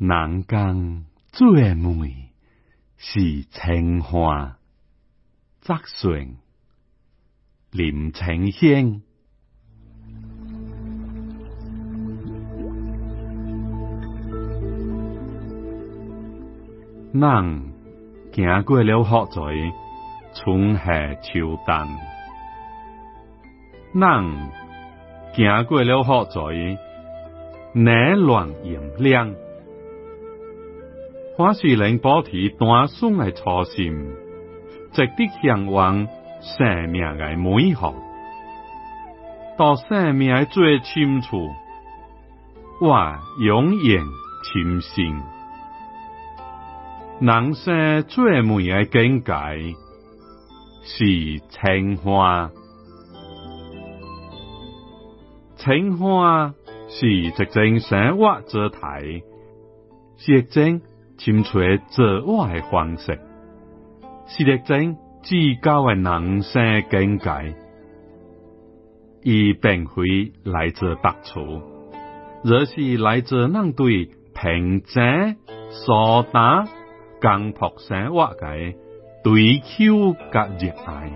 人间最美是清花，则顺林清香。人行过了雨水，春夏秋冬。人行过了雨水，冷乱炎凉。我是能保持单纯的初心，值得向往生命的美好，到生命的最深处，我永远深信。人生最美的境界是清花，清花是一种生活姿态，是一种清粹自我的方式，是一种至高的人生境界。伊并非来自别处，而是来自人对平静、舒坦。江朴生活嘅追求甲热爱，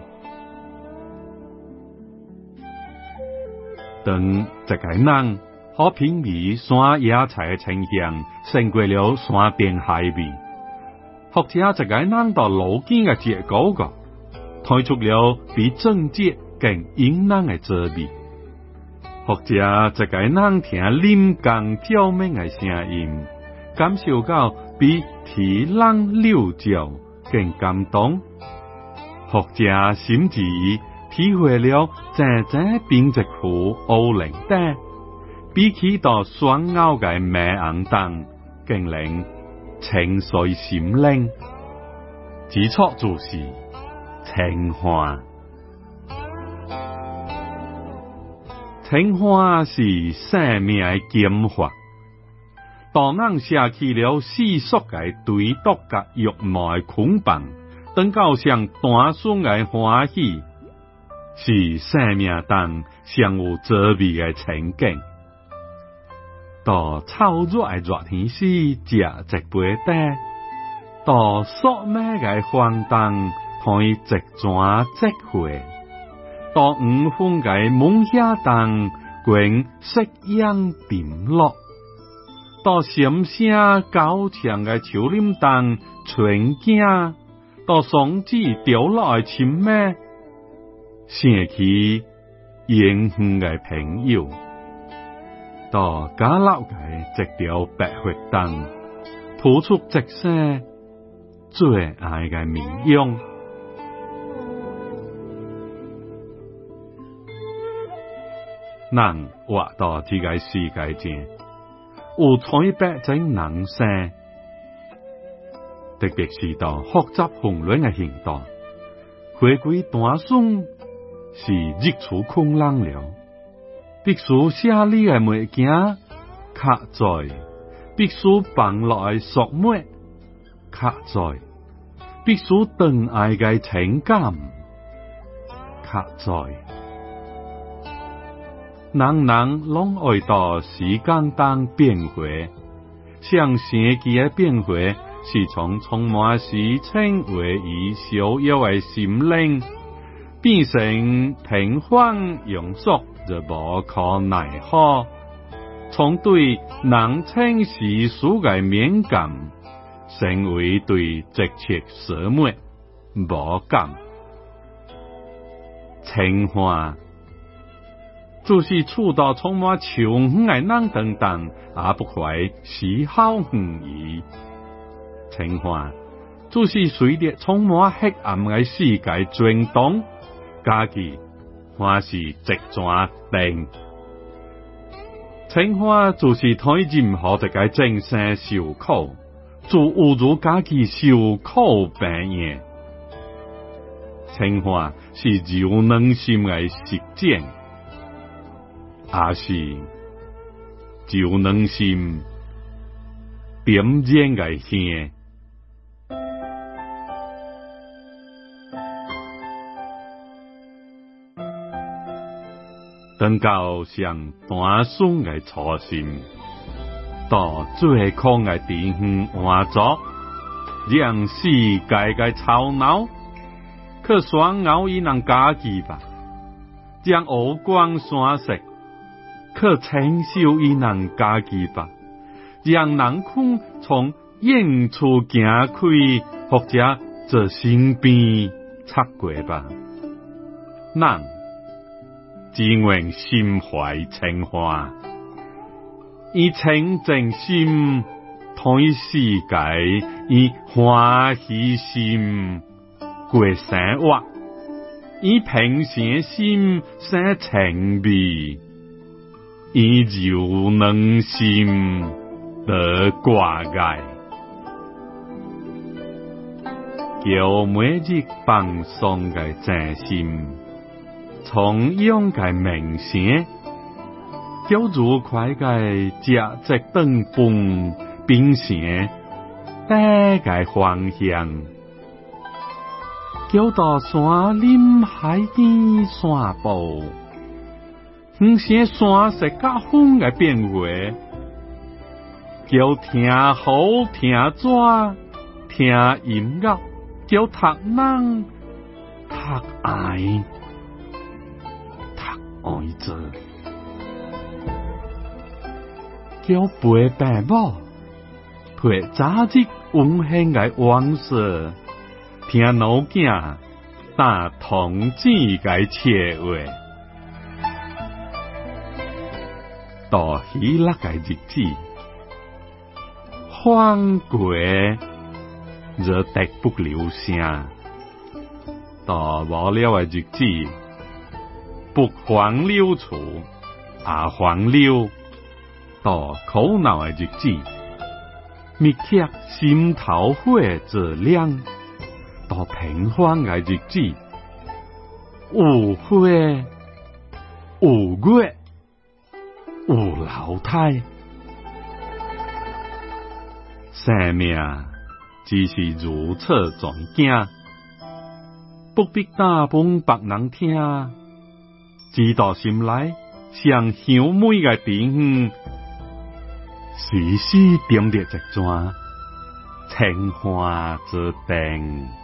当一个人好品味山野菜嘅清香，胜过了山边海味；或者一个人到路边嘅结果个，推出了比正节更引人嘅滋味；或者一个人听林间照明嘅声音，感受到。比天冷六角更感动，或者甚至体会了真正冰之苦欧冷的，比起到双拗嘅美昂当更令情绪心灵。基础就是青花，青花是生命嘅精华。当人舍弃了世俗嘅对独甲欲望嘅捆绑，等到上单纯嘅欢喜，是生命中上有滋味嘅情景。到超热嘅热天时，食一杯茶；到索咩嘅荒诞，看一转即回；到五分嘅梦遐当，观夕阳点落。到声声高强嘅树林当春景，到松子掉落嘅青咩，想起远远嘅朋友，到家老嘅一条白血灯，吐出一声最爱嘅名用，人活到这个世界上。有彩百种人生，特别是到复杂混乱嘅现代，回归单纯是日出空冷了。必须写你嘅物件卡在，必须放落嘅树木卡在，必须等爱嘅情感？卡在。人人拢爱到时间当变化，像神奇嘅变化，是从充满时称为以逍遥嘅心灵，变成平凡庸俗，就无可奈何。从对人称世俗嘅敏感，成为对直切事物无感，情话。就是触到充满穷远嘅人等等，也不会丝毫唔疑。情话就是随着充满黑暗嘅世界转动，家己还是直转定。情况就是睇任何一个正生受苦，就侮辱家己受苦病业。情况是柔软心嘅实践。也是就能心点燃嘅香，等到上单纯嘅初心，到最空嘅地方换作，让世界嘅吵闹，可双咬伊能家己吧，让乌光山色，可承受伊能家己吧，让人空从远处行开，或者在身边擦过吧，人只愿心怀情花。以清净心推世界，以欢喜心过生活，以平常心生情味，以柔软心得挂碍，叫每日放松嘅真心，从勇嘅明显。叫如快嘅食只灯饭，并且带个方向，叫到山林海边散步，唔些山石甲风嘅变化，叫听好听抓，听音乐，叫读人读爱，读爱者。叫陪爸母，陪早日温馨嘅往事，听老囝打童子嘅切话，到喜乐嘅日子，欢过则得不了声，到无了嘅日子，不黄溜处，啊黄溜。到苦恼的日子，灭却心头火自亮；到平凡的日子，有花有月有老太。生命只是如此壮惊，不必大半别人听，知道心内上香美的地方。时时点着一盏，清花之灯。